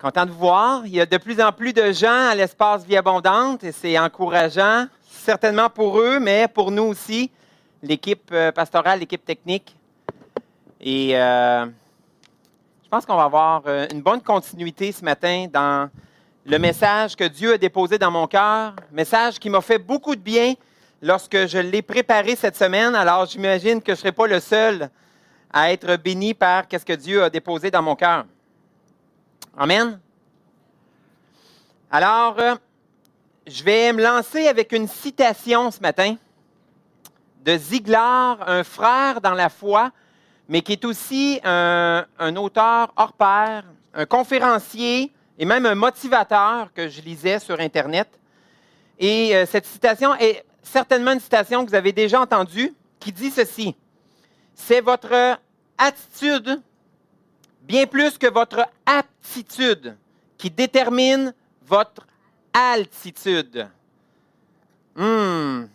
Content de vous voir. Il y a de plus en plus de gens à l'espace Vie Abondante et c'est encourageant, certainement pour eux, mais pour nous aussi, l'équipe euh, pastorale, l'équipe technique. Et euh, je pense qu'on va avoir euh, une bonne continuité ce matin dans le message que Dieu a déposé dans mon cœur, message qui m'a fait beaucoup de bien lorsque je l'ai préparé cette semaine. Alors j'imagine que je ne serai pas le seul à être béni par ce que Dieu a déposé dans mon cœur. Amen. Alors, euh, je vais me lancer avec une citation ce matin de Ziglar, un frère dans la foi, mais qui est aussi un, auteur hors pair, un conférencier et même un motivateur que je lisais sur Internet. Et euh, cette citation est certainement une citation que vous avez déjà entendue, qui dit ceci c'est votre attitude, bien plus que votre aptitude, qui détermine votre altitude. Hmm.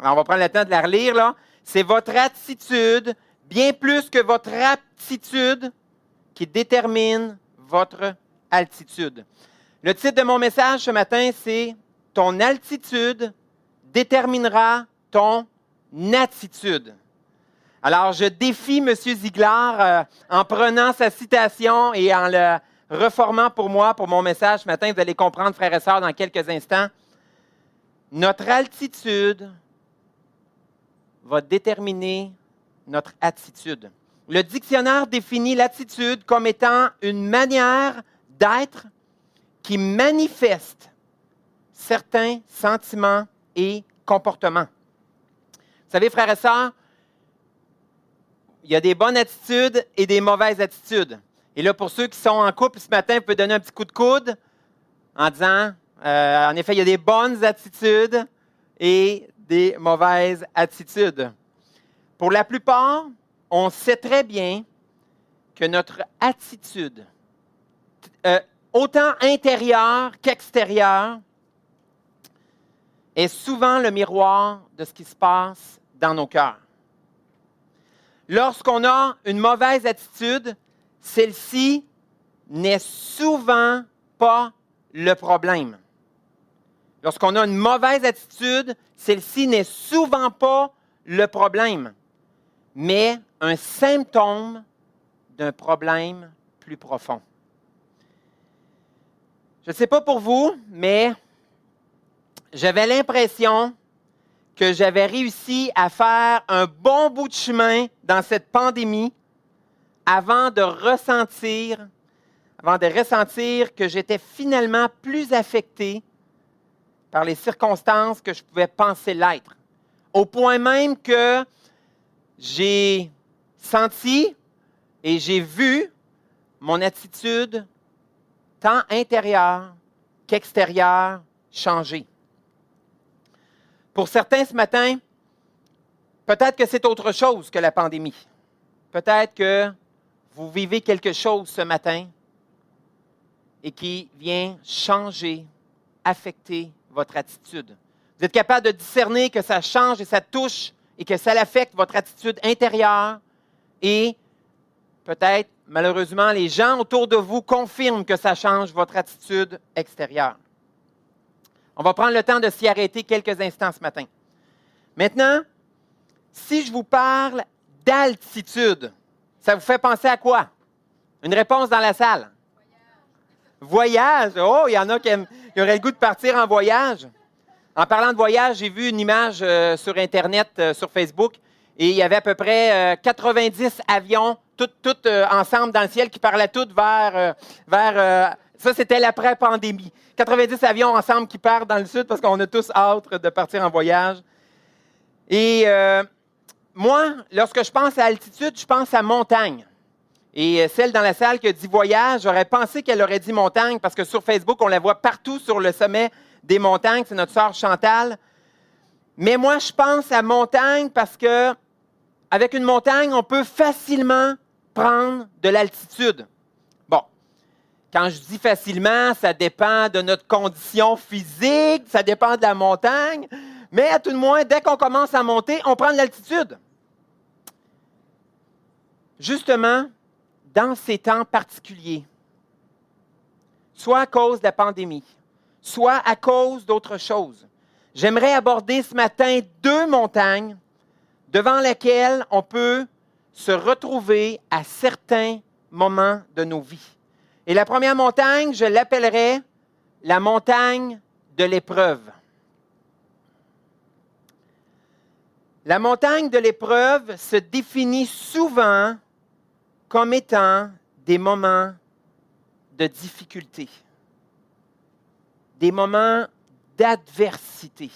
On va prendre le temps de la relire, là. C'est votre attitude, bien plus que votre aptitude, qui détermine votre altitude. Le titre de mon message ce matin, c'est Ton altitude déterminera ton attitude. Alors, je défie M. Ziegler euh, en prenant sa citation et en le reformant pour moi, pour mon message ce matin. Vous allez comprendre, frères et sœurs, dans quelques instants. Notre altitude va déterminer notre attitude. Le dictionnaire définit l'attitude comme étant une manière d'être qui manifeste certains sentiments et comportements. Vous savez, frères et sœurs, il y a des bonnes attitudes et des mauvaises attitudes. Et là, pour ceux qui sont en couple ce matin, vous pouvez donner un petit coup de coude en disant, euh, en effet, il y a des bonnes attitudes et des mauvaises attitudes. Pour la plupart, on sait très bien que notre attitude, euh, autant intérieure qu'extérieure, est souvent le miroir de ce qui se passe dans nos cœurs. Lorsqu'on a une mauvaise attitude, celle-ci n'est souvent pas le problème. Lorsqu'on a une mauvaise attitude, celle-ci n'est souvent pas le problème, mais un symptôme d'un problème plus profond. Je ne sais pas pour vous, mais j'avais l'impression que j'avais réussi à faire un bon bout de chemin dans cette pandémie avant de ressentir, avant de ressentir que j'étais finalement plus affecté par les circonstances que je pouvais penser l'être. Au point même que j'ai senti et j'ai vu mon attitude, tant intérieure qu'extérieure, changer. Pour certains ce matin, peut-être que c'est autre chose que la pandémie. Peut-être que vous vivez quelque chose ce matin et qui vient changer, affecter votre attitude. Vous êtes capable de discerner que ça change et ça touche et que ça affecte votre attitude intérieure et peut-être, malheureusement, les gens autour de vous confirment que ça change votre attitude extérieure. On va prendre le temps de s'y arrêter quelques instants ce matin. Maintenant, si je vous parle d'altitude, ça vous fait penser à quoi? Une réponse dans la salle. Voyage. Oh, il y en a qui, auraient le goût de partir en voyage. En parlant de voyage, j'ai vu une image euh, sur Internet, euh, sur Facebook, et il y avait à peu près 90 euh, avions, tous ensemble dans le ciel, qui parlaient tous vers, vers ça, c'était l'après-pandémie. 90 avions ensemble qui partent dans le sud parce qu'on a tous hâte de partir en voyage. Et euh, moi, lorsque je pense à altitude, je pense à montagne. Et euh, celle dans la salle qui a dit voyage, j'aurais pensé qu'elle aurait dit montagne parce que sur Facebook, on la voit partout sur le sommet des montagnes. C'est notre sœur Chantal. Mais moi, je pense à montagne parce que avec une montagne, on peut facilement prendre de l'altitude. Quand je dis facilement, ça dépend de notre condition physique, ça dépend de la montagne, mais à tout le moins, dès qu'on commence à monter, on prend de l'altitude. Justement, dans ces temps particuliers, soit à cause de la pandémie, soit à cause d'autre chose, j'aimerais aborder ce matin deux montagnes devant lesquelles on peut se retrouver à certains moments de nos vies. Et la première montagne, je l'appellerai la montagne de l'épreuve. La montagne de l'épreuve se définit souvent comme étant des moments de difficulté, des moments d'adversité.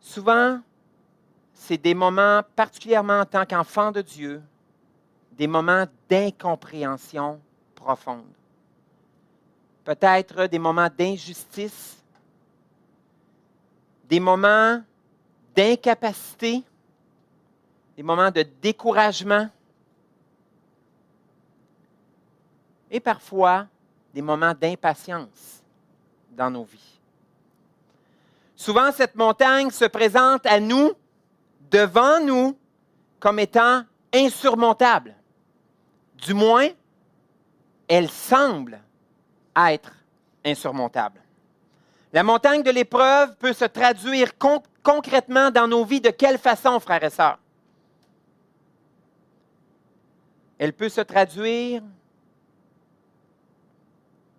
Souvent, c'est des moments, particulièrement en tant qu'enfant de Dieu, des moments d'incompréhension profonde. Peut-être des moments d'injustice, des moments d'incapacité, des moments de découragement et parfois des moments d'impatience dans nos vies. Souvent, cette montagne se présente à nous, devant nous, comme étant insurmontable. Du moins, elle semble être insurmontable. La montagne de l'épreuve peut se traduire concrètement dans nos vies de quelle façon, frères et sœurs? Elle peut se traduire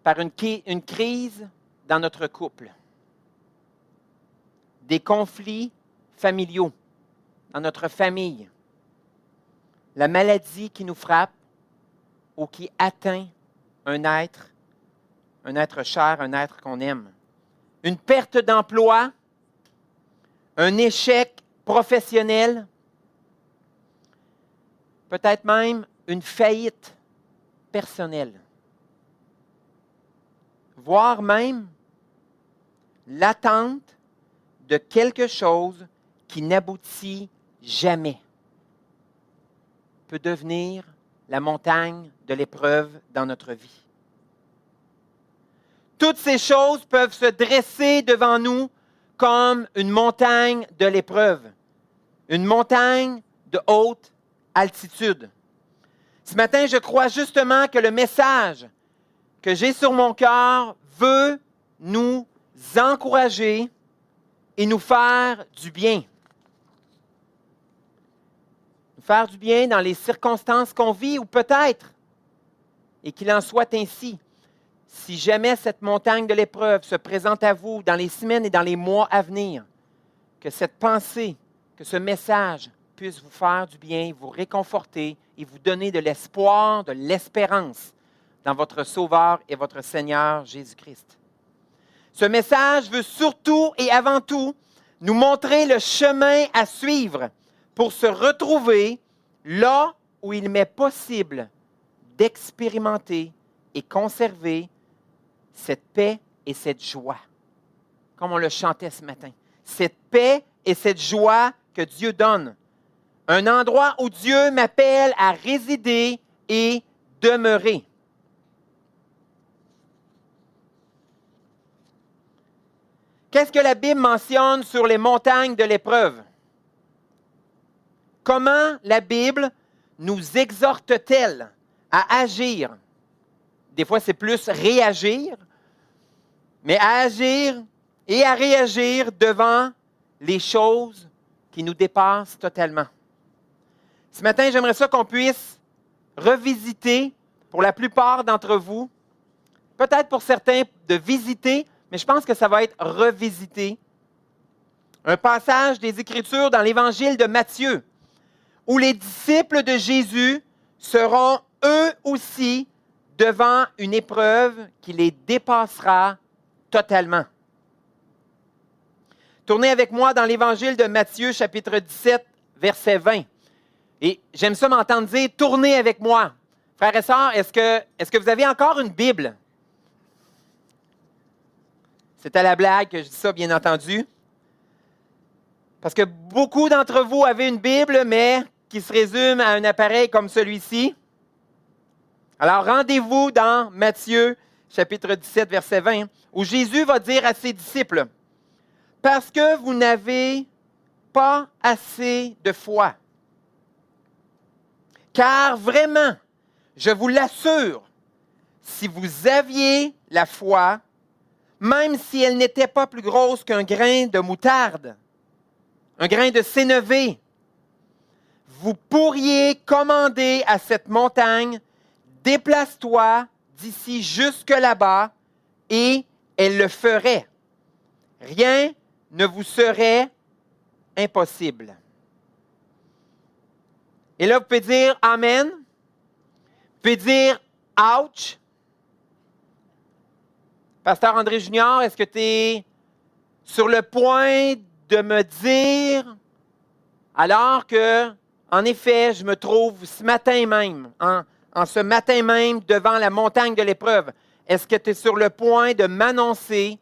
par une, crise dans notre couple des conflits familiaux dans notre famille, la maladie qui nous frappe ou qui atteint un être, un être cher, un être qu'on aime, une perte d'emploi, un échec professionnel, peut-être même une faillite personnelle, voire même l'attente de quelque chose qui n'aboutit jamais. Peut devenir la montagne de l'épreuve dans notre vie. Toutes ces choses peuvent se dresser devant nous comme une montagne de l'épreuve, une montagne de haute altitude. Ce matin, je crois justement que le message que j'ai sur mon cœur veut nous encourager et nous faire du bien. Faire du bien dans les circonstances qu'on vit ou peut-être, et qu'il en soit ainsi. Si jamais cette montagne de l'épreuve se présente à vous dans les semaines et dans les mois à venir, que cette pensée, que ce message puisse vous faire du bien, vous réconforter et vous donner de l'espoir, de l'espérance dans votre Sauveur et votre Seigneur Jésus-Christ. Ce message veut surtout et avant tout nous montrer le chemin à suivre pour se retrouver là où il m'est possible d'expérimenter et conserver cette paix et cette joie, comme on le chantait ce matin. Cette paix et cette joie que Dieu donne. Un endroit où Dieu m'appelle à résider et demeurer. Qu'est-ce que la Bible mentionne sur les montagnes de l'épreuve? Comment la Bible nous exhorte-t-elle à agir? Des fois, c'est plus réagir, mais à agir et à réagir devant les choses qui nous dépassent totalement. Ce matin, j'aimerais ça qu'on puisse revisiter, pour la plupart d'entre vous, peut-être pour certains, de visiter mais je pense que ça va être revisité. Un passage des Écritures dans l'Évangile de Matthieu, où les disciples de Jésus seront eux aussi devant une épreuve qui les dépassera totalement. Tournez avec moi dans l'Évangile de Matthieu, chapitre 17, verset 20. Et j'aime ça m'entendre dire tournez avec moi. Frères et sœurs, est-ce que, vous avez encore une Bible? C'est à la blague que je dis ça, bien entendu. Parce que beaucoup d'entre vous avez une Bible, mais qui se résume à un appareil comme celui-ci. Alors rendez-vous dans Matthieu chapitre 17, verset 20, où Jésus va dire à ses disciples, Parce que vous n'avez pas assez de foi. Car vraiment, je vous l'assure, si vous aviez la foi, même si elle n'était pas plus grosse qu'un grain de moutarde, un grain de sénévé, vous pourriez commander à cette montagne, déplace-toi d'ici jusque là-bas, et elle le ferait. Rien ne vous serait impossible. Et là, vous pouvez dire Amen. Vous pouvez dire Ouch. Pasteur André Junior, est-ce que tu es sur le point de me dire, alors que, en effet, je me trouve ce matin même, en, en ce matin même, devant la montagne de l'épreuve, est-ce que tu es sur le point de m'annoncer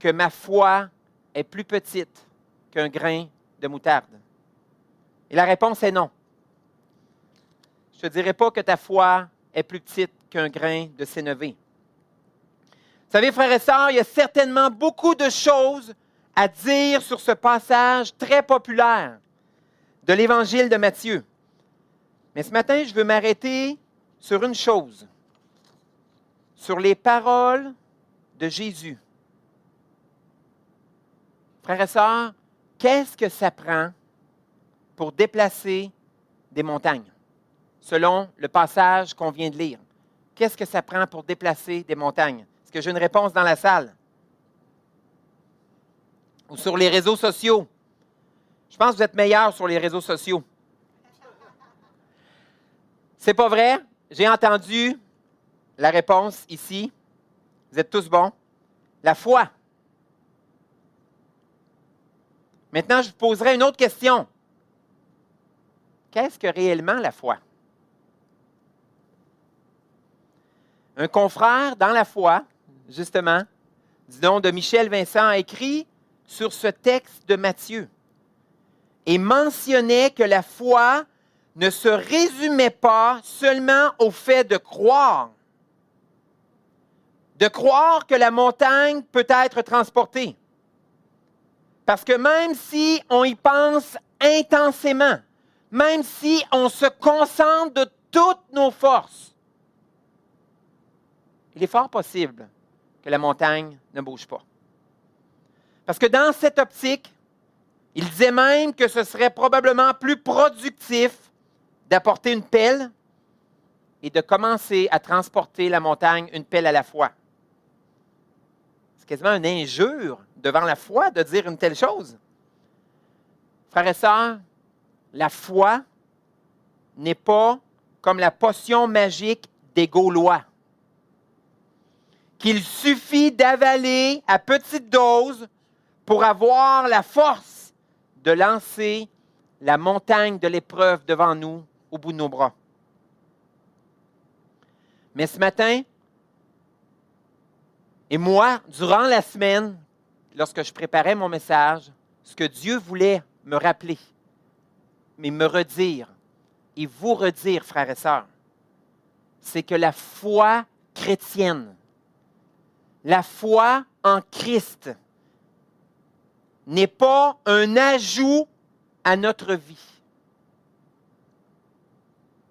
que ma foi est plus petite qu'un grain de moutarde? Et la réponse est non. Je ne te dirai pas que ta foi est plus petite qu'un grain de sénévé. Vous savez, frères et sœurs, il y a certainement beaucoup de choses à dire sur ce passage très populaire de l'Évangile de Matthieu. Mais ce matin, je veux m'arrêter sur une chose, sur les paroles de Jésus. Frères et sœurs, qu'est-ce que ça prend pour déplacer des montagnes, selon le passage qu'on vient de lire? Qu'est-ce que ça prend pour déplacer des montagnes? Est-ce que j'ai une réponse dans la salle? Ou sur les réseaux sociaux? Je pense que vous êtes meilleur sur les réseaux sociaux. C'est pas vrai? J'ai entendu la réponse ici. Vous êtes tous bons. La foi. Maintenant, je vous poserai une autre question. Qu'est-ce que réellement la foi? Un confrère dans la foi justement, du nom de Michel Vincent, a écrit sur ce texte de Matthieu et mentionnait que la foi ne se résumait pas seulement au fait de croire, de croire que la montagne peut être transportée. Parce que même si on y pense intensément, même si on se concentre de toutes nos forces, il est fort possible que la montagne ne bouge pas. Parce que dans cette optique, il disait même que ce serait probablement plus productif d'apporter une pelle et de commencer à transporter la montagne une pelle à la fois. C'est quasiment une injure devant la foi de dire une telle chose. Frères et sœurs, la foi n'est pas comme la potion magique des Gaulois qu'il suffit d'avaler à petite dose pour avoir la force de lancer la montagne de l'épreuve devant nous au bout de nos bras. Mais ce matin, et moi, durant la semaine, lorsque je préparais mon message, ce que Dieu voulait me rappeler, mais me redire, et vous redire, frères et sœurs, c'est que la foi chrétienne la foi en Christ n'est pas un ajout à notre vie,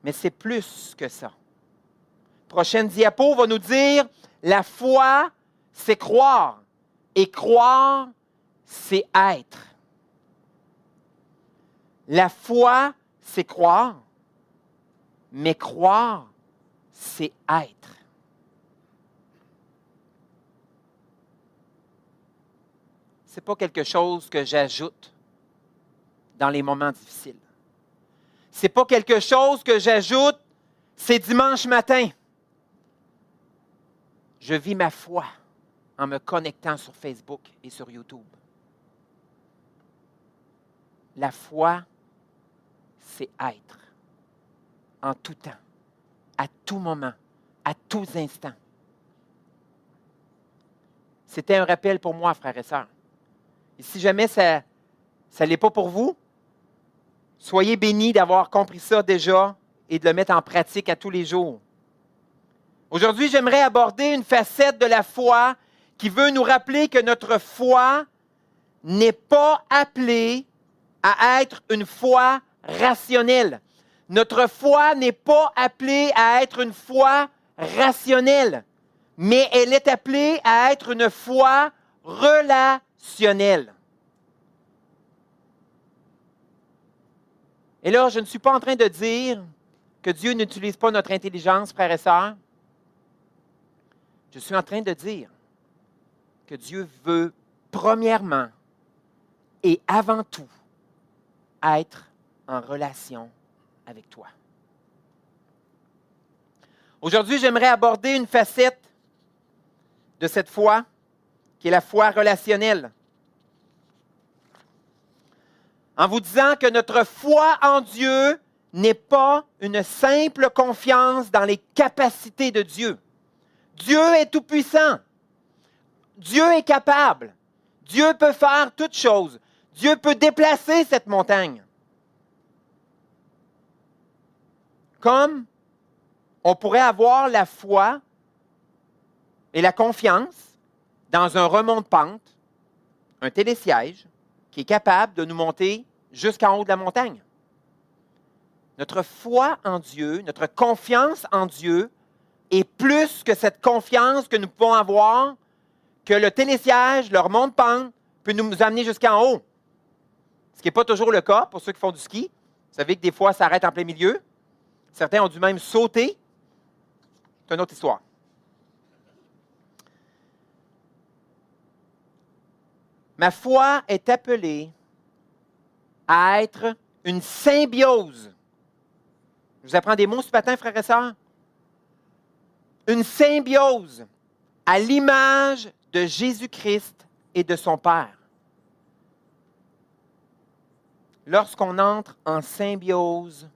mais c'est plus que ça. Prochaine diapo va nous dire, la foi, c'est croire, et croire, c'est être. La foi, c'est croire, mais croire, c'est être. N'est pas quelque chose que j'ajoute dans les moments difficiles. Ce n'est pas quelque chose que j'ajoute, c'est dimanche matin. Je vis ma foi en me connectant sur Facebook et sur YouTube. La foi, c'est être en tout temps, à tout moment, à tous instants. C'était un rappel pour moi, frères et sœurs. Et si jamais ça ne l'est pas pour vous, soyez bénis d'avoir compris ça déjà et de le mettre en pratique à tous les jours. Aujourd'hui, j'aimerais aborder une facette de la foi qui veut nous rappeler que notre foi n'est pas appelée à être une foi rationnelle. Notre foi n'est pas appelée à être une foi rationnelle, mais elle est appelée à être une foi relationnelle. Et là, je ne suis pas en train de dire que Dieu n'utilise pas notre intelligence, frères et sœurs. Je suis en train de dire que Dieu veut, premièrement et avant tout, être en relation avec toi. Aujourd'hui, j'aimerais aborder une facette de cette foi qui est la foi relationnelle. En vous disant que notre foi en Dieu n'est pas une simple confiance dans les capacités de Dieu. Dieu est tout-puissant. Dieu est capable. Dieu peut faire toutes choses. Dieu peut déplacer cette montagne. Comme on pourrait avoir la foi et la confiance dans un remont de pente, un télésiège, qui est capable de nous monter jusqu'en haut de la montagne. Notre foi en Dieu, notre confiance en Dieu est plus que cette confiance que nous pouvons avoir que le télésiège, le remont de pente, peut nous amener jusqu'en haut. Ce qui n'est pas toujours le cas pour ceux qui font du ski. Vous savez que des fois, ça arrête en plein milieu. Certains ont dû même sauter. C'est une autre histoire. Ma foi est appelée à être une symbiose. Je vous apprends des mots ce matin, frères et sœurs. Une symbiose à l'image de Jésus-Christ et de son Père. lorsqu'on entre en symbiose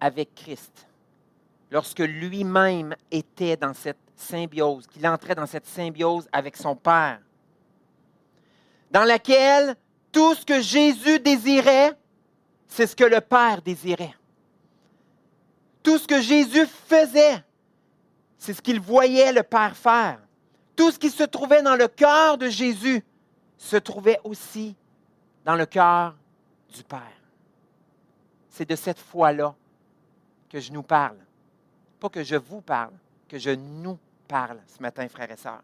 avec Christ, lorsque lui-même était dans cette symbiose, qu'il entrait dans cette symbiose avec son Père, dans laquelle tout ce que Jésus désirait, c'est ce que le Père désirait. Tout ce que Jésus faisait, c'est ce qu'il voyait le Père faire. Tout ce qui se trouvait dans le cœur de Jésus se trouvait aussi dans le cœur du Père. C'est de cette foi-là que je nous parle. Pas que je vous parle, que je nous parle ce matin, frères et sœurs.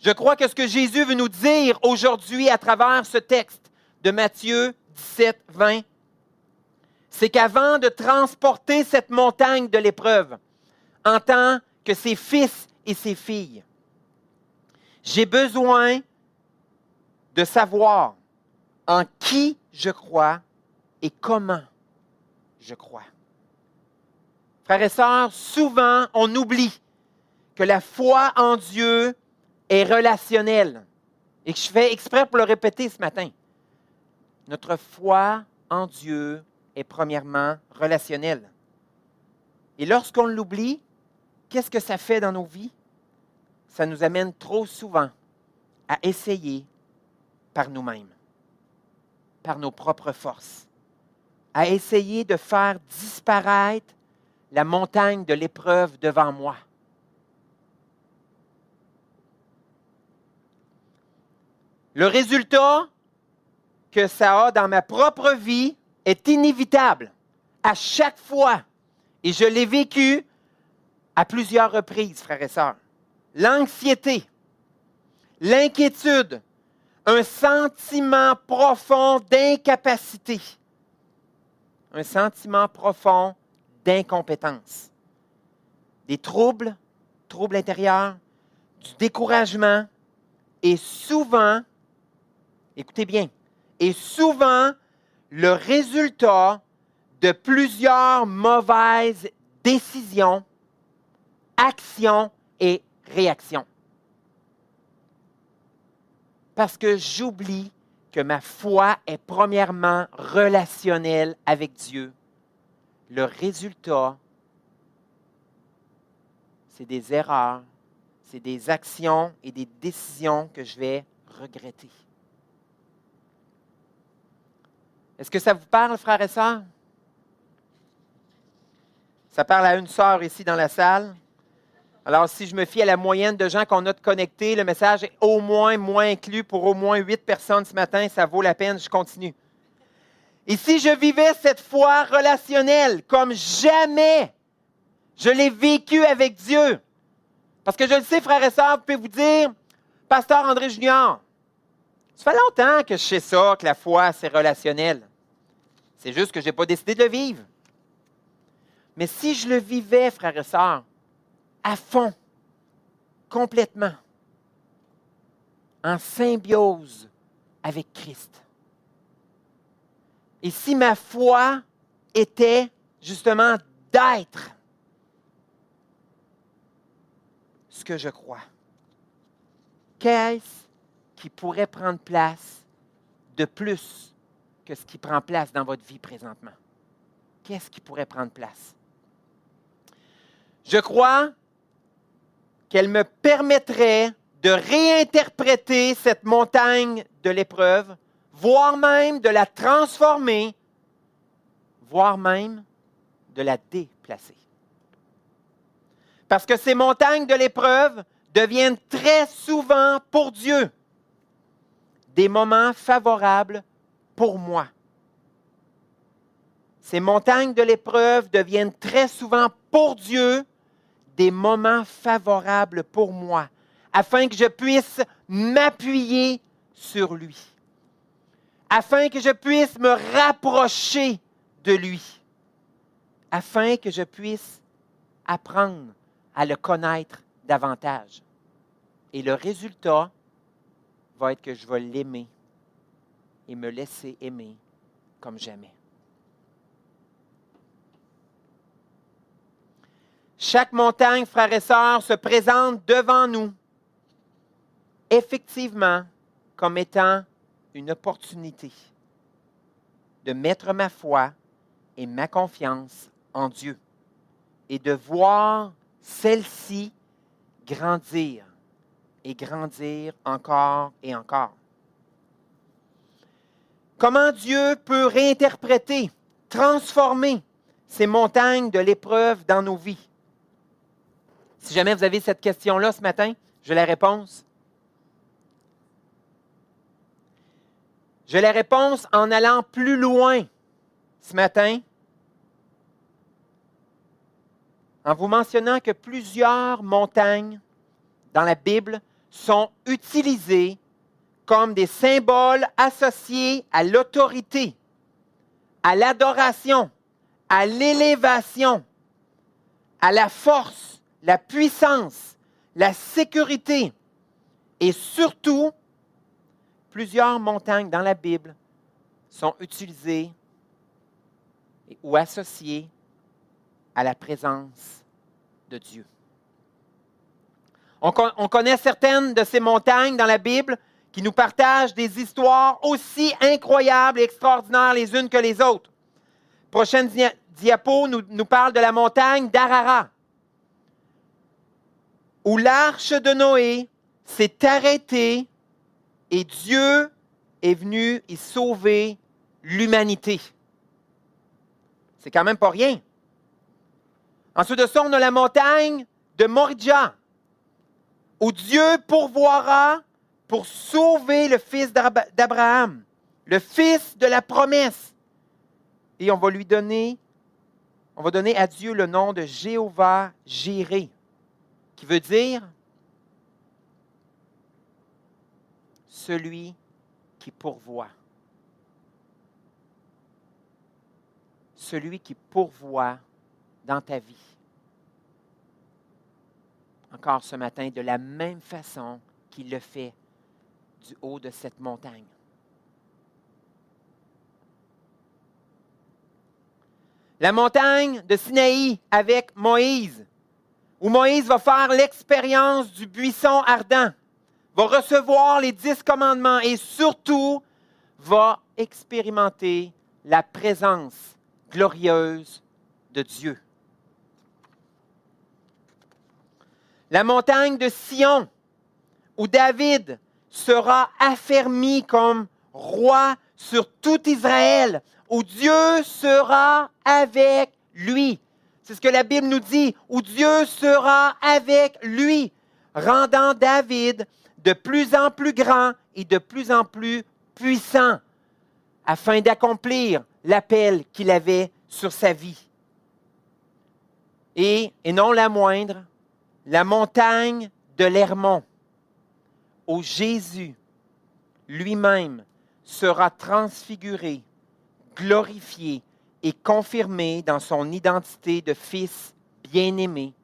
Je crois que ce que Jésus veut nous dire aujourd'hui à travers ce texte de Matthieu 17, 20, c'est qu'avant de transporter cette montagne de l'épreuve, en tant que ses fils et ses filles, j'ai besoin de savoir en qui je crois et comment je crois. Frères et sœurs, souvent on oublie que la foi en Dieu est relationnelle et que je fais exprès pour le répéter ce matin. Notre foi en Dieu est premièrement relationnelle. Et lorsqu'on l'oublie, qu'est-ce que ça fait dans nos vies? Ça nous amène trop souvent à essayer par nous-mêmes par nos propres forces, à essayer de faire disparaître la montagne de l'épreuve devant moi. Le résultat que ça a dans ma propre vie est inévitable à chaque fois. Et je l'ai vécu à plusieurs reprises, frères et sœurs. L'anxiété, l'inquiétude, un sentiment profond d'incapacité, un sentiment profond d'incompétence, des troubles, troubles intérieurs, du découragement et souvent, écoutez bien, et souvent le résultat de plusieurs mauvaises décisions, actions et réactions. Parce que j'oublie que ma foi est premièrement relationnelle avec Dieu, le résultat, c'est des erreurs, c'est des actions et des décisions que je vais regretter. Est-ce que ça vous parle, frères et sœurs? Ça parle à une sœur ici dans la salle. Alors, si je me fie à la moyenne de gens qu'on a connectés, le message est au moins moins inclus pour au moins huit personnes ce matin. Ça vaut la peine, je continue. Et si je vivais cette foi relationnelle comme jamais je l'ai vécu avec Dieu, parce que je le sais, frères et sœurs, vous pouvez vous dire, Pasteur André Junior, ça fait longtemps que je sais ça, que la foi, c'est relationnel. C'est juste que je n'ai pas décidé de le vivre. Mais si je le vivais, frères et sœurs, à fond, complètement, en symbiose avec Christ, et si ma foi était justement d'être ce que je crois, qu'est-ce qui pourrait prendre place de plus que ce qui prend place dans votre vie présentement? Qu'est-ce qui pourrait prendre place? Je crois qu'elle me permettrait de réinterpréter cette montagne de l'épreuve, voire même de la transformer, voire même de la déplacer. Parce que ces montagnes de l'épreuve deviennent très souvent pour Dieu des moments favorables pour moi. Ces montagnes de l'épreuve deviennent très souvent pour Dieu des moments favorables pour moi, afin que je puisse m'appuyer sur lui, afin que je puisse me rapprocher de lui, afin que je puisse apprendre à le connaître davantage. Et le résultat, va être que je vais l'aimer et me laisser aimer comme jamais. Chaque montagne, frères et sœurs, se présente devant nous, effectivement, comme étant une opportunité de mettre ma foi et ma confiance en Dieu et de voir celle-ci grandir et grandir encore et encore. Comment Dieu peut réinterpréter, transformer ces montagnes de l'épreuve dans nos vies? Si jamais vous avez cette question-là ce matin, je la réponse. Je la réponse en allant plus loin ce matin, en vous mentionnant que plusieurs montagnes dans la Bible sont utilisés comme des symboles associés à l'autorité, à l'adoration, à l'élévation, à la force, la puissance, la sécurité et surtout, plusieurs montagnes dans la Bible sont utilisées ou associées à la présence de Dieu. On, connaît certaines de ces montagnes dans la Bible qui nous partagent des histoires aussi incroyables et extraordinaires les unes que les autres. Prochaine diapo nous, parle de la montagne d'Arara, où l'arche de Noé s'est arrêtée et Dieu est venu y sauver l'humanité. C'est quand même pas rien. Ensuite de ça, on a la montagne de Moridja, où Dieu pourvoira pour sauver le fils d'Abraham, le fils de la promesse. Et on va lui donner, on va donner à Dieu le nom de Jéhovah Jiré, qui veut dire celui qui pourvoit. Celui qui pourvoit dans ta vie encore ce matin de la même façon qu'il le fait du haut de cette montagne. La montagne de Sinaï avec Moïse, où Moïse va faire l'expérience du buisson ardent, va recevoir les dix commandements et surtout va expérimenter la présence glorieuse de Dieu. La montagne de Sion, où David sera affermi comme roi sur tout Israël, où Dieu sera avec lui. C'est ce que la Bible nous dit, où Dieu sera avec lui, rendant David de plus en plus grand et de plus en plus puissant, afin d'accomplir l'appel qu'il avait sur sa vie. Et, et non la moindre, la montagne de l'Hermont, où Jésus lui-même sera transfiguré, glorifié et confirmé dans son identité de fils bien-aimé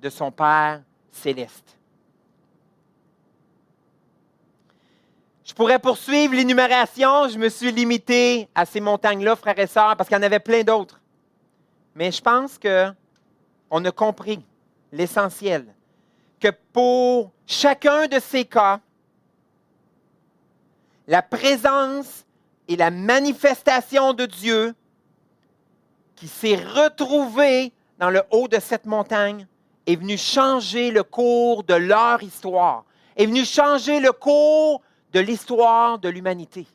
de son Père céleste. Je pourrais poursuivre l'énumération, je me suis limité à ces montagnes-là, frères et sœurs, parce qu'il y en avait plein d'autres. Mais je pense qu'on a compris l'essentiel, que pour chacun de ces cas, la présence et la manifestation de Dieu qui s'est retrouvée dans le haut de cette montagne est venu changer le cours de leur histoire, est venu changer le cours de l'histoire de l'humanité.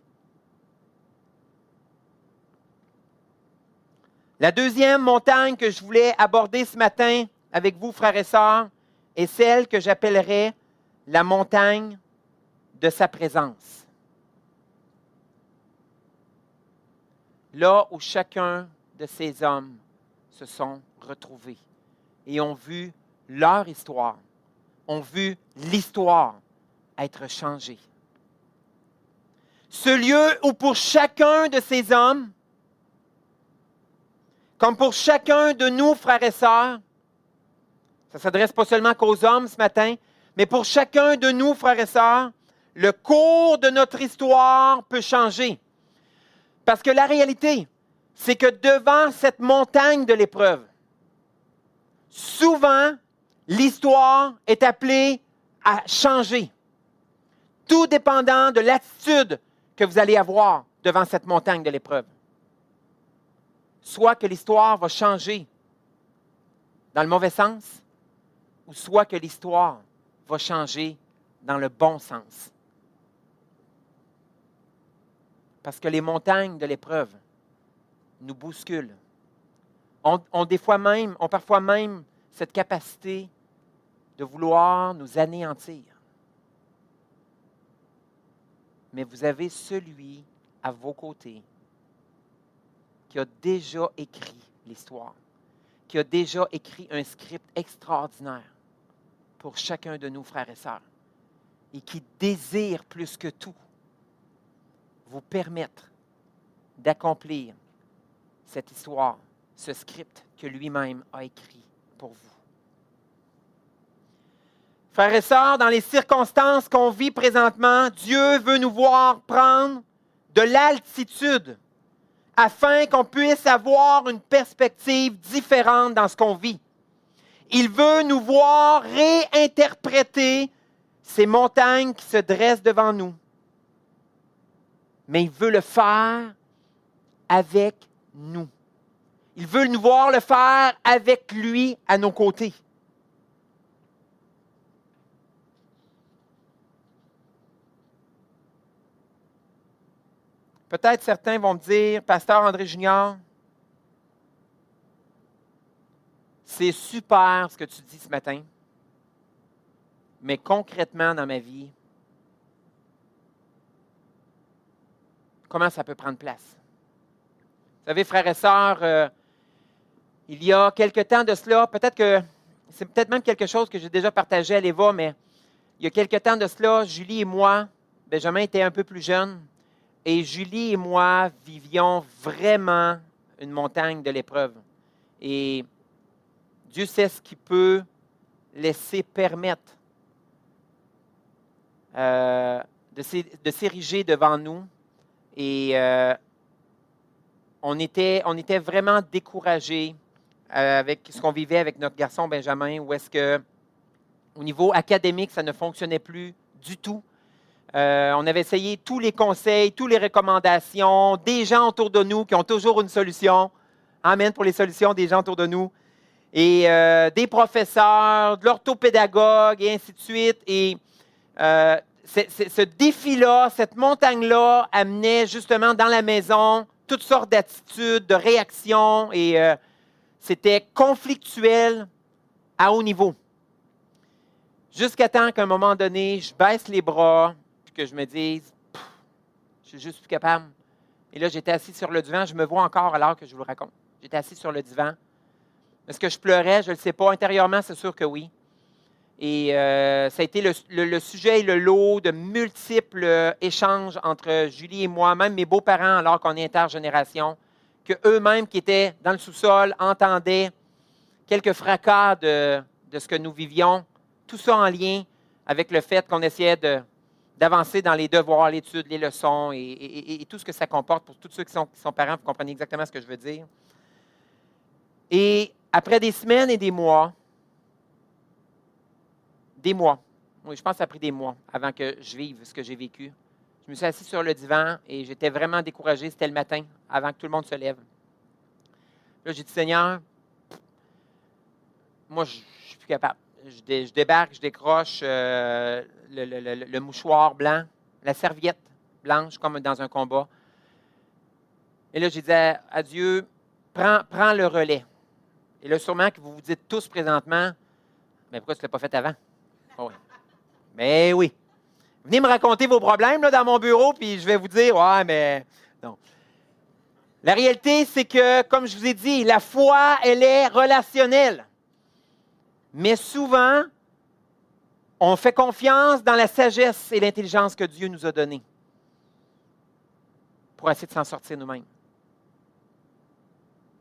La deuxième montagne que je voulais aborder ce matin avec vous, frères et sœurs, est celle que j'appellerais la montagne de sa présence. là où chacun de ces hommes se sont retrouvés et ont vu leur histoire, ont vu l'histoire être changée. Ce lieu où pour chacun de ces hommes, comme pour chacun de nous, frères et sœurs, ça ne s'adresse pas seulement qu'aux hommes ce matin, mais pour chacun de nous, frères et sœurs, le cours de notre histoire peut changer. Parce que la réalité, c'est que devant cette montagne de l'épreuve, souvent, l'histoire est appelée à changer, tout dépendant de l'attitude que vous allez avoir devant cette montagne de l'épreuve. Soit que l'histoire va changer dans le mauvais sens, ou soit que l'histoire va changer dans le bon sens. Parce que les montagnes de l'épreuve nous bousculent. On, même, ont parfois même cette capacité de vouloir nous anéantir. Mais vous avez celui à vos côtés qui a déjà écrit l'histoire, qui a déjà écrit un script extraordinaire pour chacun de nous, frères et sœurs, et qui désire plus que tout vous permettre d'accomplir cette histoire, ce script que lui-même a écrit pour vous. Frères et sœurs, dans les circonstances qu'on vit présentement, Dieu veut nous voir prendre de l'altitude afin qu'on puisse avoir une perspective différente dans ce qu'on vit. Il veut nous voir réinterpréter ces montagnes qui se dressent devant nous mais il veut le faire avec nous. Il veut nous voir le faire avec lui à nos côtés. Peut-être certains vont me dire, Pasteur André Junior, c'est super ce que tu dis ce matin, mais concrètement dans ma vie, comment ça peut prendre place? Vous savez, frères et sœurs, euh, il y a quelque temps de cela, peut-être que c'est peut-être même quelque chose que j'ai déjà partagé à l'Eva, mais il y a quelque temps de cela, Julie et moi, Benjamin était un peu plus jeune, et Julie et moi vivions vraiment une montagne de l'épreuve. Et Dieu sait ce qui peut laisser permettre euh, de s'ériger devant nous et euh, on, était, vraiment découragés euh, avec ce qu'on vivait avec notre garçon Benjamin, où est-ce que, au niveau académique, ça ne fonctionnait plus du tout. On avait essayé tous les conseils, toutes les recommandations, des gens autour de nous qui ont toujours une solution. Amen pour les solutions des gens autour de nous. Et euh, des professeurs, de l'orthopédagogue et ainsi de suite. Et euh, ce défi-là, cette montagne-là amenait justement dans la maison toutes sortes d'attitudes, de réactions et c'était conflictuel à haut niveau. Jusqu'à temps qu'à un moment donné, je baisse les bras, que je me dise, je suis juste plus capable. Et là, j'étais assis sur le divan. Je me vois encore alors que je vous le raconte. J'étais assis sur le divan. Est-ce que je pleurais? Je ne le sais pas. Intérieurement, c'est sûr que oui. Et euh, ça a été le, sujet et le lot de multiples échanges entre Julie et moi, même mes beaux-parents, alors qu'on est intergénération, que eux-mêmes qui étaient dans le sous-sol entendaient quelques fracas de, de ce que nous vivions. Tout ça en lien avec le fait qu'on essayait d'avancer dans les devoirs, l'étude, les leçons et, tout ce que ça comporte pour tous ceux qui sont, parents, vous comprenez exactement ce que je veux dire. Et après des semaines et des mois, des mois, oui, je pense que ça a pris des mois avant que je vive ce que j'ai vécu. Je me suis assis sur le divan et j'étais vraiment découragé. C'était le matin, avant que tout le monde se lève. Là, j'ai dit, Seigneur, moi, je ne suis plus capable je, débarque, je décroche euh, le, mouchoir blanc, la serviette blanche, comme dans un combat. Et là, je disais à, Dieu, prends, le relais. Et là, sûrement que vous vous dites tous présentement, mais pourquoi tu ne l'as pas fait avant? Oh mais oui. Venez me raconter vos problèmes là, dans mon bureau, puis je vais vous dire, ouais, mais non. La réalité, c'est que, comme je vous ai dit, la foi, elle est relationnelle. Mais souvent, on fait confiance dans la sagesse et l'intelligence que Dieu nous a données pour essayer de s'en sortir nous-mêmes.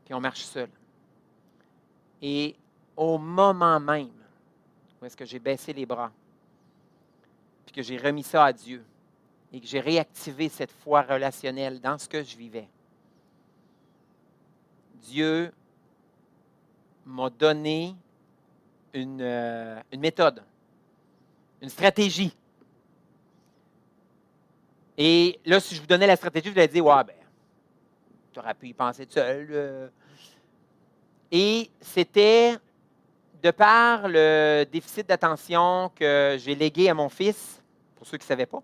Puis on marche seul. Et au moment même où est-ce que j'ai baissé les bras, puis que j'ai remis ça à Dieu, et que j'ai réactivé cette foi relationnelle dans ce que je vivais, Dieu m'a donné euh, une, méthode, une stratégie. Et là, si je vous donnais la stratégie, vous allez dire, ouais, ben, tu aurais pu y penser seul. Euh. Et c'était de par le déficit d'attention que j'ai légué à mon fils, pour ceux qui ne savaient pas,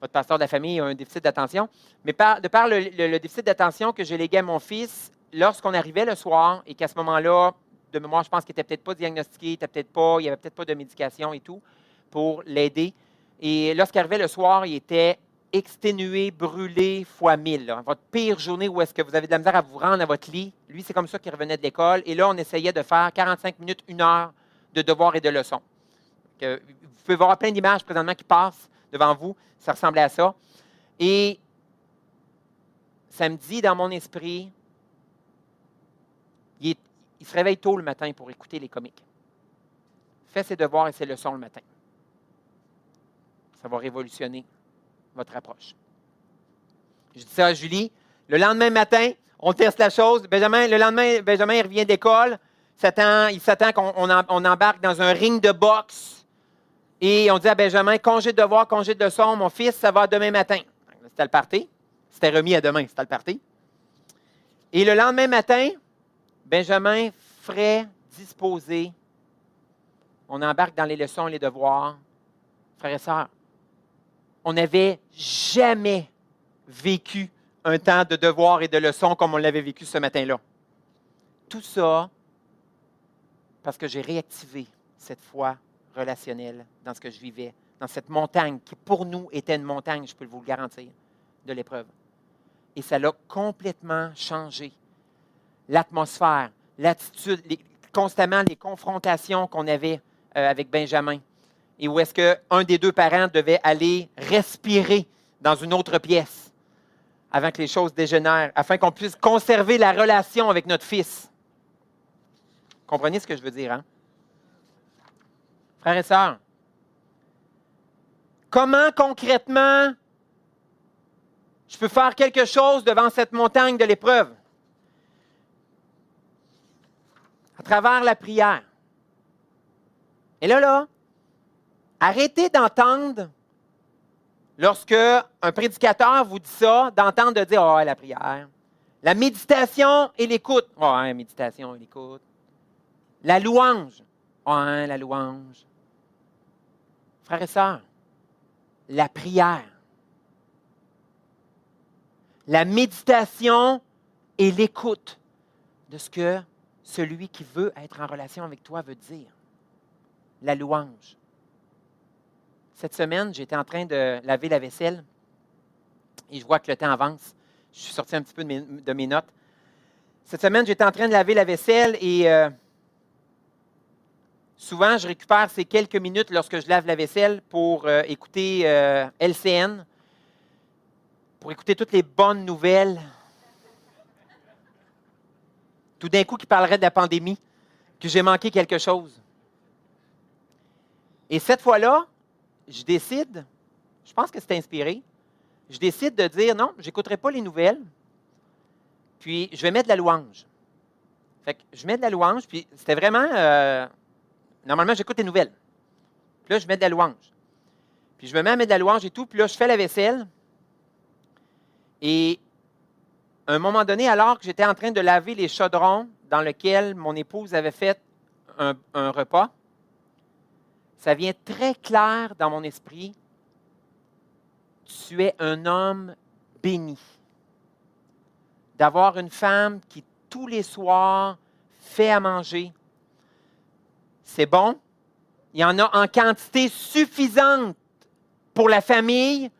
votre pasteur de la famille a un déficit d'attention, mais de par le, déficit d'attention que j'ai légué à mon fils, lorsqu'on arrivait le soir et qu'à ce moment-là, de mémoire, je pense qu'il n'était peut-être pas diagnostiqué, il peut-être pas, il n'y avait peut-être pas de médication et tout pour l'aider. Et lorsqu'il arrivait le soir, il était exténué, brûlé fois mille. Votre pire journée où est-ce que vous avez de la misère à vous rendre à votre lit, lui, c'est comme ça qu'il revenait de l'école. Et là, on essayait de faire 45 minutes, une heure de devoirs et de leçons. vous pouvez voir plein d'images présentement qui passent devant vous. Ça ressemblait à ça. Et ça me dit dans mon esprit, il il se réveille tôt le matin pour écouter les comiques. Fait ses devoirs et ses leçons le matin. Ça va révolutionner votre approche. Je dis ça à Julie. Le lendemain matin, on teste la chose. Benjamin, le lendemain, Benjamin il revient d'école. Il s'attend qu'on embarque dans un ring de boxe. Et on dit à Benjamin, congé de devoir, congé de leçon, mon fils, ça va demain matin. C'était le parti. C'était remis à demain, c'était le parti. Et le lendemain matin, Benjamin, frais, disposé. On embarque dans les leçons les devoirs. Frères et sœurs, on n'avait jamais vécu un temps de devoirs et de leçons comme on l'avait vécu ce matin-là. Tout ça parce que j'ai réactivé cette foi relationnelle dans ce que je vivais, dans cette montagne qui pour nous était une montagne, je peux vous le garantir, de l'épreuve. Et ça l'a complètement changé l'atmosphère, l'attitude, constamment les confrontations qu'on avait euh, avec Benjamin. Et où est-ce qu'un des deux parents devait aller respirer dans une autre pièce avant que les choses dégénèrent, afin qu'on puisse conserver la relation avec notre fils. Comprenez ce que je veux dire, hein? Frères et sœurs, comment concrètement je peux faire quelque chose devant cette montagne de l'épreuve? travers la prière. Et là, là, arrêtez d'entendre lorsque un prédicateur vous dit ça, d'entendre de dire Oh, la prière. La méditation et l'écoute. Oh, la méditation et l'écoute. La louange. Oh, la louange. Frères et sœurs, la prière, la méditation et l'écoute de ce que celui qui veut être en relation avec toi veut dire. La louange. Cette semaine, j'étais en train de laver la vaisselle et je vois que le temps avance. Je suis sorti un petit peu de mes, notes. Cette semaine, j'étais en train de laver la vaisselle et euh, souvent, je récupère ces quelques minutes lorsque je lave la vaisselle pour euh, écouter euh, LCN, pour écouter toutes les bonnes nouvelles. Tout d'un coup, qui parlerait de la pandémie, que j'ai manqué quelque chose. Et cette fois-là, je décide, je pense que c'est inspiré, je décide de dire non, je n'écouterai pas les nouvelles, puis je vais mettre de la louange. Fait que je mets de la louange, puis c'était vraiment. Euh, normalement, j'écoute les nouvelles. Puis là, je mets de la louange. Puis je me mets à mettre de la louange et tout, puis là, je fais la vaisselle. Et à un moment donné, alors que j'étais en train de laver les chaudrons dans lesquels mon épouse avait fait un repas, ça vient très clair dans mon esprit. Tu es un homme béni. D'avoir une femme qui tous les soirs fait à manger. C'est bon. Il y en a en quantité suffisante pour la famille.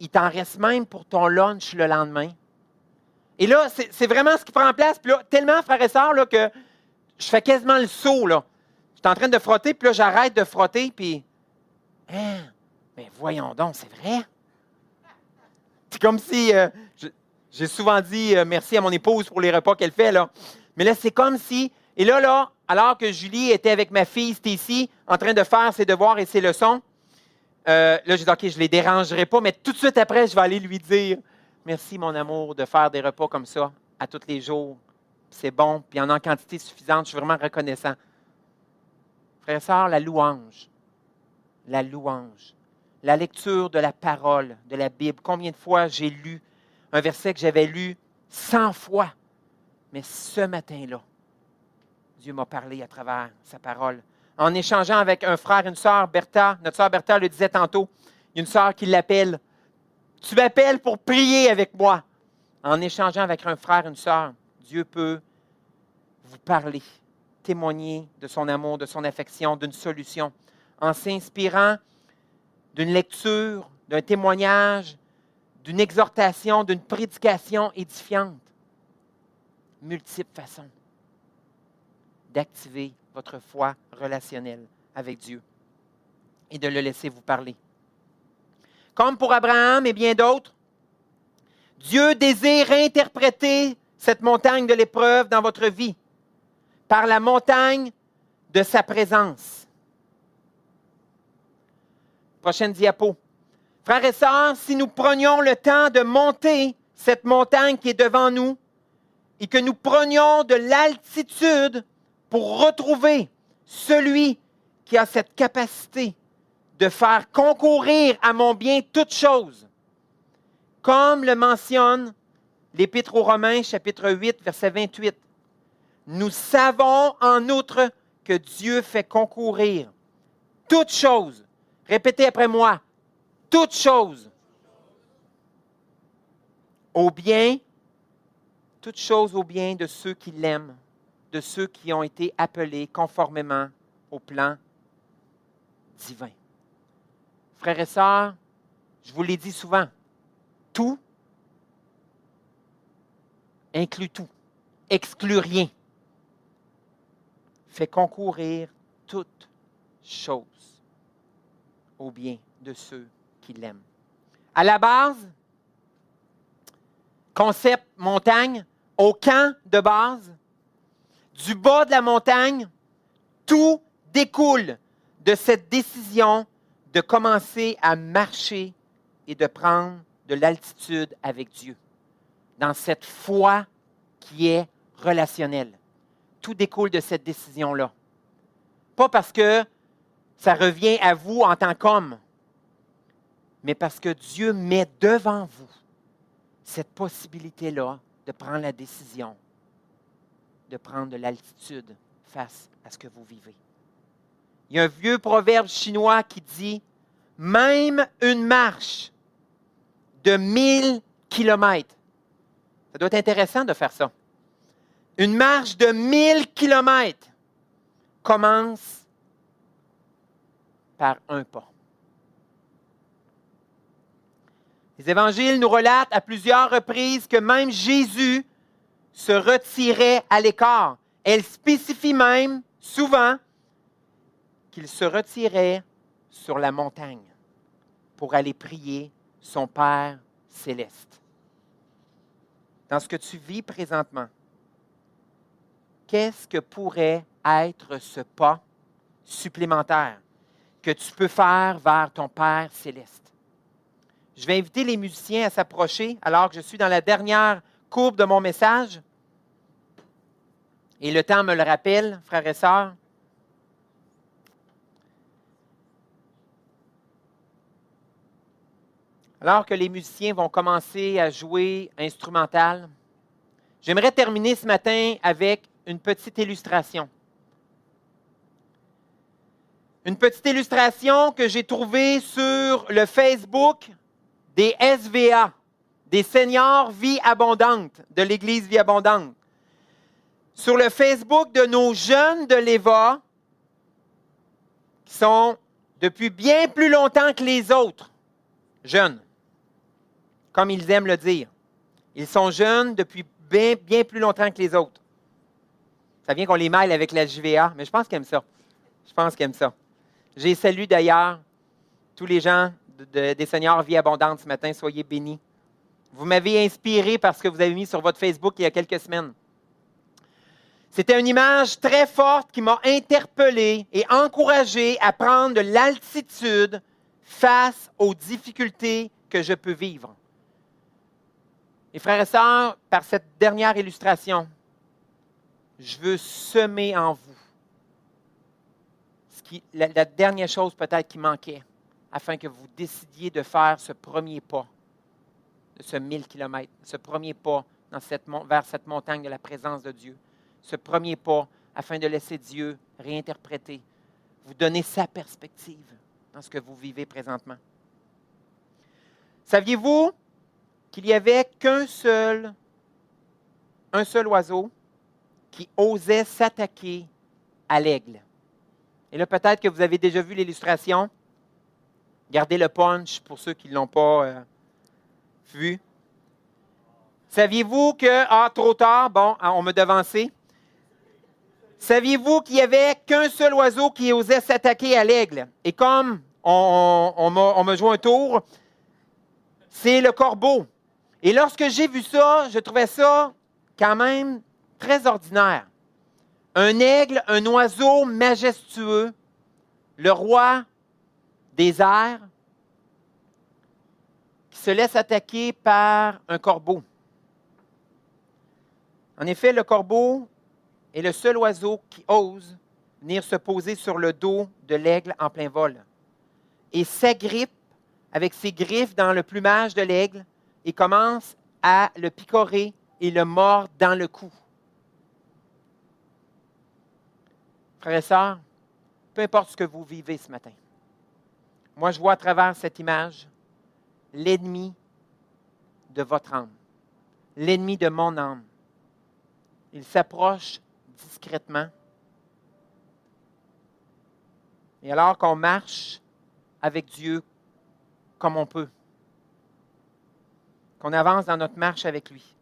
Il t'en reste même pour ton lunch le lendemain. Et là, c'est vraiment ce qui prend place. Puis là, tellement, frère et sœurs, que je fais quasiment le saut. Là suis en train de frotter, puis là, j'arrête de frotter, puis. Hein? Mais voyons donc, c'est vrai? C'est comme si. Euh, j'ai souvent dit euh, merci à mon épouse pour les repas qu'elle fait, là. Mais là, c'est comme si. Et là, là, alors que Julie était avec ma fille Stacy, en train de faire ses devoirs et ses leçons, euh, là, j'ai dit, OK, je ne les dérangerai pas, mais tout de suite après, je vais aller lui dire Merci, mon amour, de faire des repas comme ça à tous les jours. C'est bon, puis en en quantité suffisante. Je suis vraiment reconnaissant. Frère et sœurs, la louange. La louange. La lecture de la parole, de la Bible. Combien de fois j'ai lu un verset que j'avais lu cent fois, mais ce matin-là, Dieu m'a parlé à travers sa parole. En échangeant avec un frère une sœur, Bertha, notre sœur Bertha le disait tantôt, il y a une sœur qui l'appelle. Tu m'appelles pour prier avec moi. En échangeant avec un frère une sœur, Dieu peut vous parler témoigner de son amour, de son affection, d'une solution, en s'inspirant d'une lecture, d'un témoignage, d'une exhortation, d'une prédication édifiante. Multiples façons d'activer votre foi relationnelle avec Dieu et de le laisser vous parler. Comme pour Abraham et bien d'autres, Dieu désire interpréter cette montagne de l'épreuve dans votre vie par la montagne de sa présence. Prochaine diapo. Frères et sœurs, si nous prenions le temps de monter cette montagne qui est devant nous et que nous prenions de l'altitude pour retrouver celui qui a cette capacité de faire concourir à mon bien toutes choses, comme le mentionne l'Épître aux Romains, chapitre 8, verset 28. Nous savons en outre que Dieu fait concourir toutes choses. Répétez après moi, toutes choses au bien, toutes choses au bien de ceux qui l'aiment, de ceux qui ont été appelés conformément au plan divin. Frères et sœurs, je vous l'ai dit souvent, tout inclut tout, exclut rien fait concourir toutes choses au bien de ceux qui l'aiment. À la base, concept montagne, au camp de base, du bas de la montagne, tout découle de cette décision de commencer à marcher et de prendre de l'altitude avec Dieu, dans cette foi qui est relationnelle tout découle de cette décision-là. Pas parce que ça revient à vous en tant qu'homme, mais parce que Dieu met devant vous cette possibilité-là de prendre la décision, de prendre de l'altitude face à ce que vous vivez. Il y a un vieux proverbe chinois qui dit, même une marche de 1000 kilomètres, ça doit être intéressant de faire ça. Une marche de 1000 kilomètres commence par un pas. Les évangiles nous relatent à plusieurs reprises que même Jésus se retirait à l'écart. Elle spécifie même souvent qu'il se retirait sur la montagne pour aller prier son Père céleste. Dans ce que tu vis présentement, qu'est-ce que pourrait être ce pas supplémentaire que tu peux faire vers ton Père céleste? Je vais inviter les musiciens à s'approcher alors que je suis dans la dernière courbe de mon message. Et le temps me le rappelle, frères et sœurs. Alors que les musiciens vont commencer à jouer instrumental, j'aimerais terminer ce matin avec une petite illustration. Une petite illustration que j'ai trouvée sur le Facebook des SVA, des Seigneurs Vie Abondante, de l'Église Vie Abondante. Sur le Facebook de nos jeunes de l'EVA, qui sont depuis bien plus longtemps que les autres jeunes, comme ils aiment le dire. Ils sont jeunes depuis bien, bien plus longtemps que les autres. Ça vient qu'on les mêle avec la JVA, mais je pense qu'ils aiment ça. Je pense qu'ils aiment ça. J'ai salué d'ailleurs tous les gens des Seigneurs Vie Abondante ce matin. Soyez bénis. Vous m'avez inspiré parce que vous avez mis sur votre Facebook il y a quelques semaines. C'était une image très forte qui m'a interpellé et encouragé à prendre de l'altitude face aux difficultés que je peux vivre. Et frères et sœurs, par cette dernière illustration, je veux semer en vous la, dernière chose peut-être qui manquait afin que vous décidiez de faire ce premier pas de ce 1000 km, ce premier pas vers cette montagne de la présence de Dieu, ce premier pas afin de laisser Dieu réinterpréter, vous donner sa perspective dans ce que vous vivez présentement. Saviez-vous qu'il n'y avait qu'un seul, un seul oiseau qui osait s'attaquer à l'aigle? Et là, peut-être que vous avez déjà vu l'illustration. Gardez le punch pour ceux qui ne l'ont pas euh, vu. Saviez-vous que, ah, trop tard, bon, ah, on me devancé. Saviez-vous qu'il n'y avait qu'un seul oiseau qui osait s'attaquer à l'aigle? Et comme on, on me joue un tour, c'est le corbeau. Et lorsque j'ai vu ça, je trouvais ça quand même très ordinaire. Un aigle, un oiseau majestueux, le roi des airs qui se laisse attaquer par un corbeau. En effet, le corbeau est le seul oiseau qui ose venir se poser sur le dos de l'aigle en plein vol et s'agrippe avec ses griffes dans le plumage de l'aigle et commence à le picorer et le mordre dans le cou. Frères et sœurs, peu importe ce que vous vivez ce matin, moi, je vois à travers cette image l'ennemi de votre âme, l'ennemi de mon âme. Il s'approche discrètement. Et alors qu'on marche avec Dieu comme on peut, qu'on avance dans notre marche avec lui,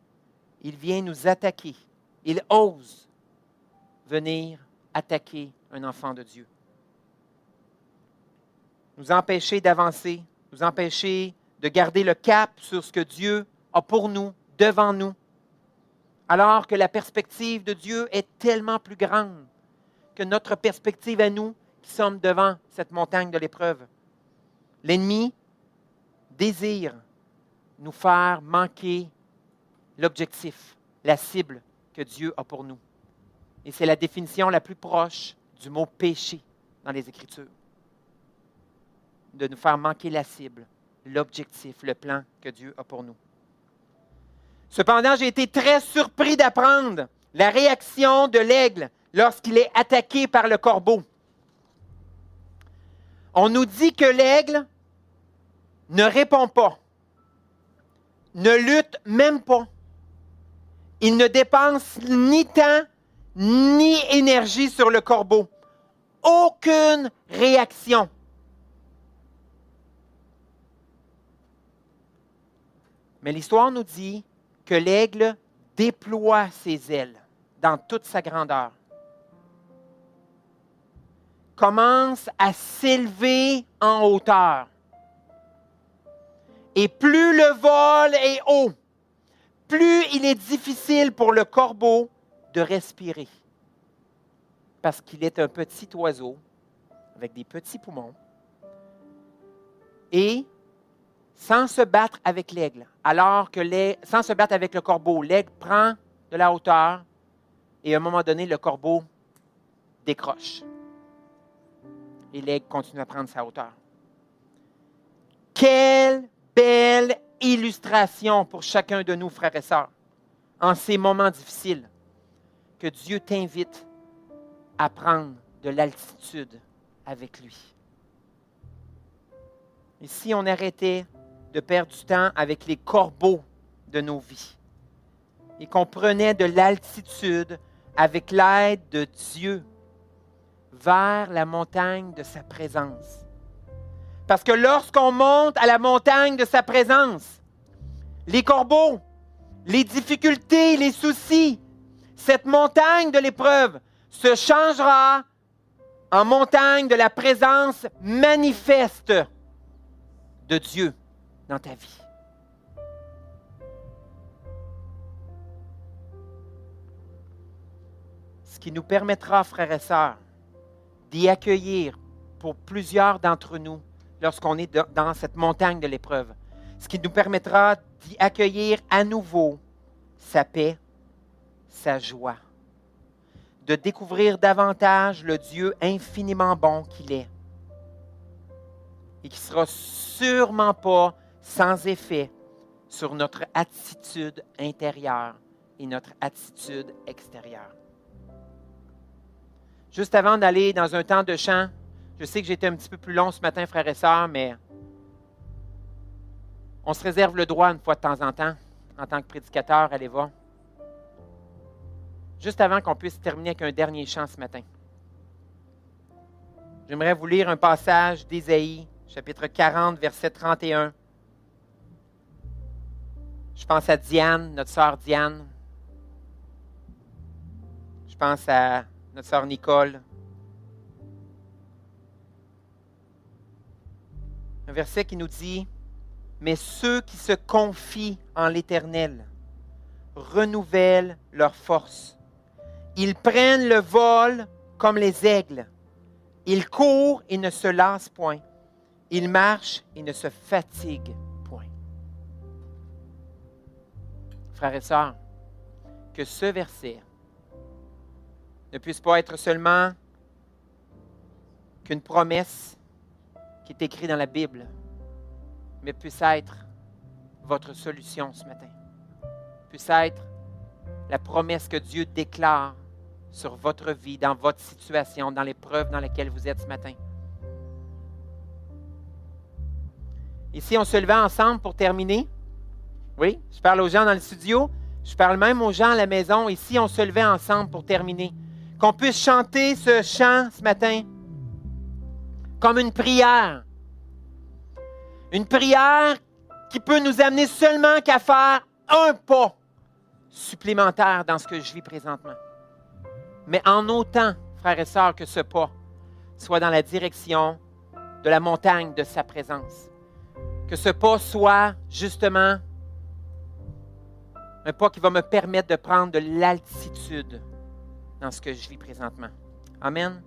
il vient nous attaquer. Il ose venir attaquer un enfant de Dieu nous empêcher d'avancer, nous empêcher de garder le cap sur ce que Dieu a pour nous, devant nous, alors que la perspective de Dieu est tellement plus grande que notre perspective à nous qui sommes devant cette montagne de l'épreuve. L'ennemi désire nous faire manquer l'objectif, la cible que Dieu a pour nous. Et c'est la définition la plus proche du mot péché dans les Écritures de nous faire manquer la cible l'objectif, le plan que Dieu a pour nous. Cependant, j'ai été très surpris d'apprendre la réaction de l'aigle lorsqu'il est attaqué par le corbeau. On nous dit que l'aigle ne répond pas, ne lutte même pas. Il ne dépense ni temps ni énergie sur le corbeau. Aucune réaction. Mais l'histoire nous dit que l'aigle déploie ses ailes dans toute sa grandeur, commence à s'élever en hauteur. Et plus le vol est haut, plus il est difficile pour le corbeau de respirer. Parce qu'il est un petit oiseau avec des petits poumons. Et sans se battre avec l'aigle, alors que sans se battre avec le corbeau, l'aigle prend de la hauteur et à un moment donné, le corbeau décroche. Et l'aigle continue à prendre sa hauteur. Quelle belle illustration pour chacun de nous, frères et sœurs, en ces moments difficiles, que Dieu t'invite à prendre de l'altitude avec lui. Et si on arrêtait de perdre du temps avec les corbeaux de nos vies et qu'on prenait de l'altitude avec l'aide de Dieu vers la montagne de sa présence. Parce que lorsqu'on monte à la montagne de sa présence, les corbeaux, les difficultés, les soucis, cette montagne de l'épreuve se changera en montagne de la présence manifeste de Dieu dans ta vie. Ce qui nous permettra, frères et sœurs, d'y accueillir pour plusieurs d'entre nous lorsqu'on est dans cette montagne de l'épreuve. Ce qui nous permettra d'y accueillir à nouveau sa paix, sa joie, de découvrir davantage le Dieu infiniment bon qu'il est et qui sera sûrement pas sans effet sur notre attitude intérieure et notre attitude extérieure. Juste avant d'aller dans un temps de chant, je sais que j'étais un petit peu plus long ce matin, frères et sœurs, mais on se réserve le droit une fois de temps en temps, en tant que prédicateur, allez voir. Juste avant qu'on puisse terminer avec un dernier chant ce matin. J'aimerais vous lire un passage d'Ésaïe, chapitre 40, verset 31. Je pense à Diane, notre sœur Diane. Je pense à notre sœur Nicole. Un verset qui nous dit, Mais ceux qui se confient en l'Éternel renouvellent leur force. Ils prennent le vol comme les aigles. Ils courent et ne se lassent point. Ils marchent et ne se fatiguent frères et sœurs, que ce verset ne puisse pas être seulement qu'une promesse qui est écrite dans la Bible, mais puisse être votre solution ce matin. Puisse être la promesse que Dieu déclare sur votre vie, dans votre situation, dans l'épreuve dans laquelle vous êtes ce matin. Ici, on se levait ensemble pour terminer. Oui, je parle aux gens dans le studio, je parle même aux gens à la maison. Ici, on se levait ensemble pour terminer. Qu'on puisse chanter ce chant ce matin comme une prière. Une prière qui peut nous amener seulement qu'à faire un pas supplémentaire dans ce que je vis présentement. Mais en autant, frères et sœurs, que ce pas soit dans la direction de la montagne de sa présence. Que ce pas soit justement un pas qui va me permettre de prendre de l'altitude dans ce que je vis présentement. Amen.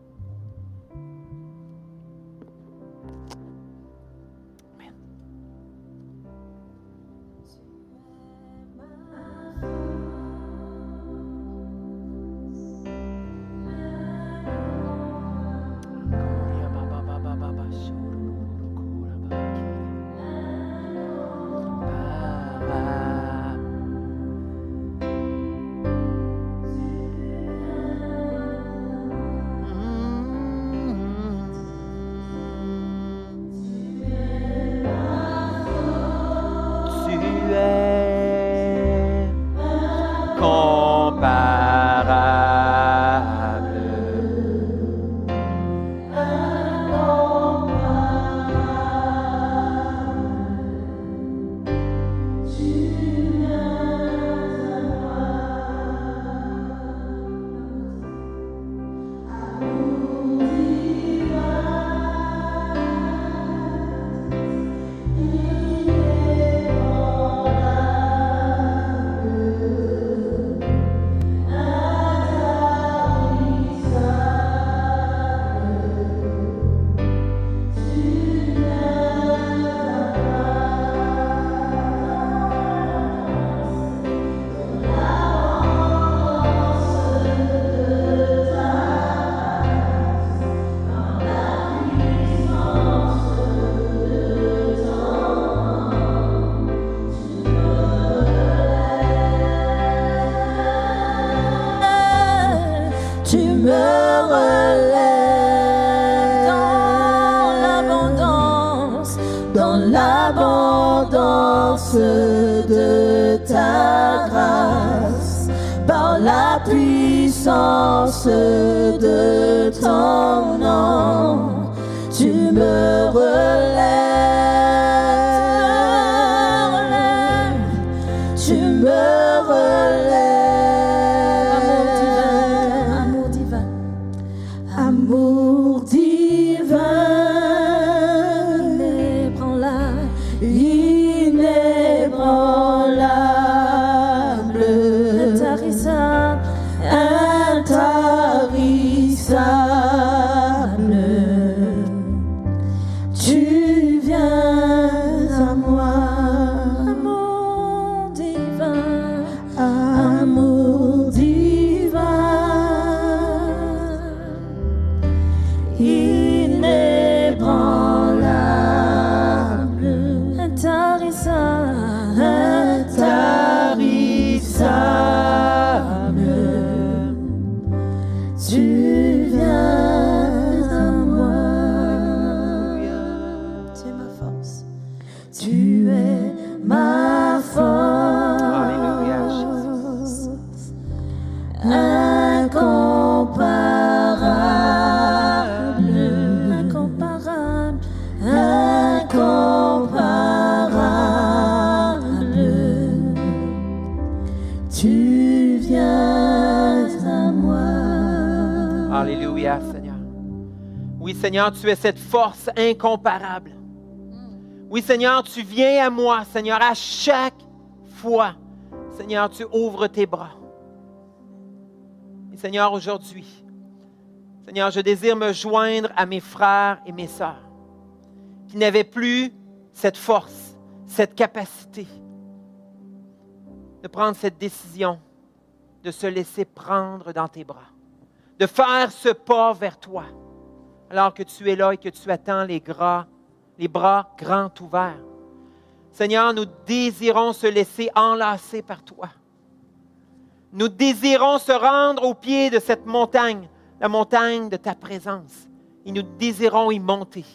Dans l'abondance de ta grâce, par la puissance de ton nom, tu me relèves, Seigneur, tu es cette force incomparable. Oui, Seigneur, tu viens à moi, Seigneur, à chaque fois. Seigneur, tu ouvres tes bras. Seigneur, aujourd'hui, Seigneur, je désire me joindre à mes frères et mes sœurs qui n'avaient plus cette force, cette capacité de prendre cette décision, de se laisser prendre dans tes bras, de faire ce pas vers toi, alors que tu es là et que tu attends les, gras, les bras grands ouverts. Seigneur, nous désirons se laisser enlacer par toi. Nous désirons se rendre au pied de cette montagne, la montagne de ta présence, et nous désirons y monter,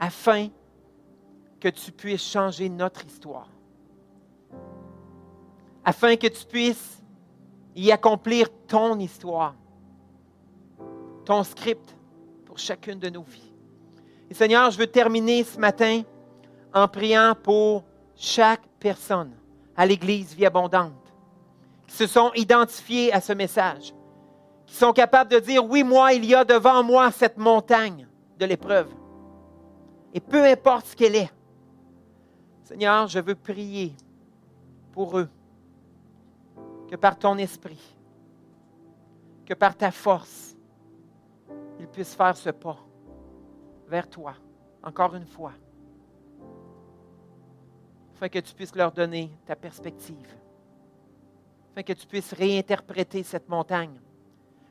afin que tu puisses changer notre histoire, afin que tu puisses y accomplir ton histoire, script pour chacune de nos vies. Et Seigneur, je veux terminer ce matin en priant pour chaque personne à l'Église Vie Abondante qui se sont identifiés à ce message, qui sont capables de dire, oui, moi, il y a devant moi cette montagne de l'épreuve. Et peu importe ce qu'elle est, Seigneur, je veux prier pour eux, que par ton esprit, que par ta force, ils puissent faire ce pas vers toi, encore une fois, afin que tu puisses leur donner ta perspective, afin que tu puisses réinterpréter cette montagne,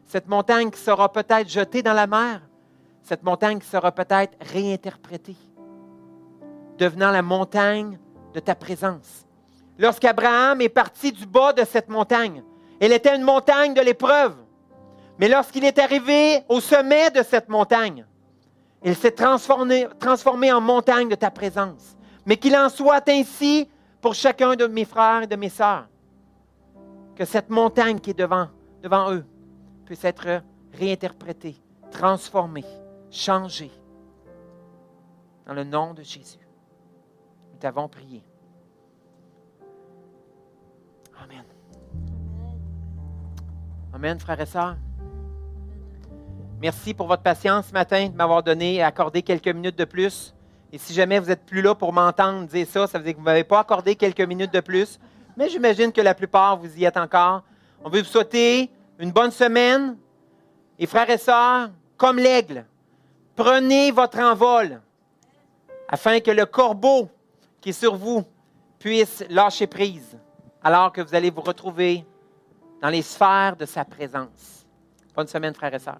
cette montagne qui sera peut-être jetée dans la mer, cette montagne qui sera peut-être réinterprétée, devenant la montagne de ta présence. Lorsqu'Abraham est parti du bas de cette montagne, elle était une montagne de l'épreuve. Mais lorsqu'il est arrivé au sommet de cette montagne, elle s'est transformée en montagne de ta présence. Mais qu'il en soit ainsi pour chacun de mes frères et de mes sœurs. Que cette montagne qui est devant eux puisse être réinterprétée, transformée, changée. Dans le nom de Jésus. Nous t'avons prié. Amen. Amen, frères et sœurs. Merci pour votre patience ce matin, de m'avoir donné et accordé quelques minutes de plus. Et si jamais vous n'êtes plus là pour m'entendre dire ça, ça veut dire que vous ne m'avez pas accordé quelques minutes de plus. Mais j'imagine que la plupart, vous y êtes encore. On veut vous souhaiter une bonne semaine. Et frères et sœurs, comme l'aigle, prenez votre envol afin que le corbeau qui est sur vous puisse lâcher prise alors que vous allez vous retrouver dans les sphères de sa présence. Bonne semaine, frères et sœurs.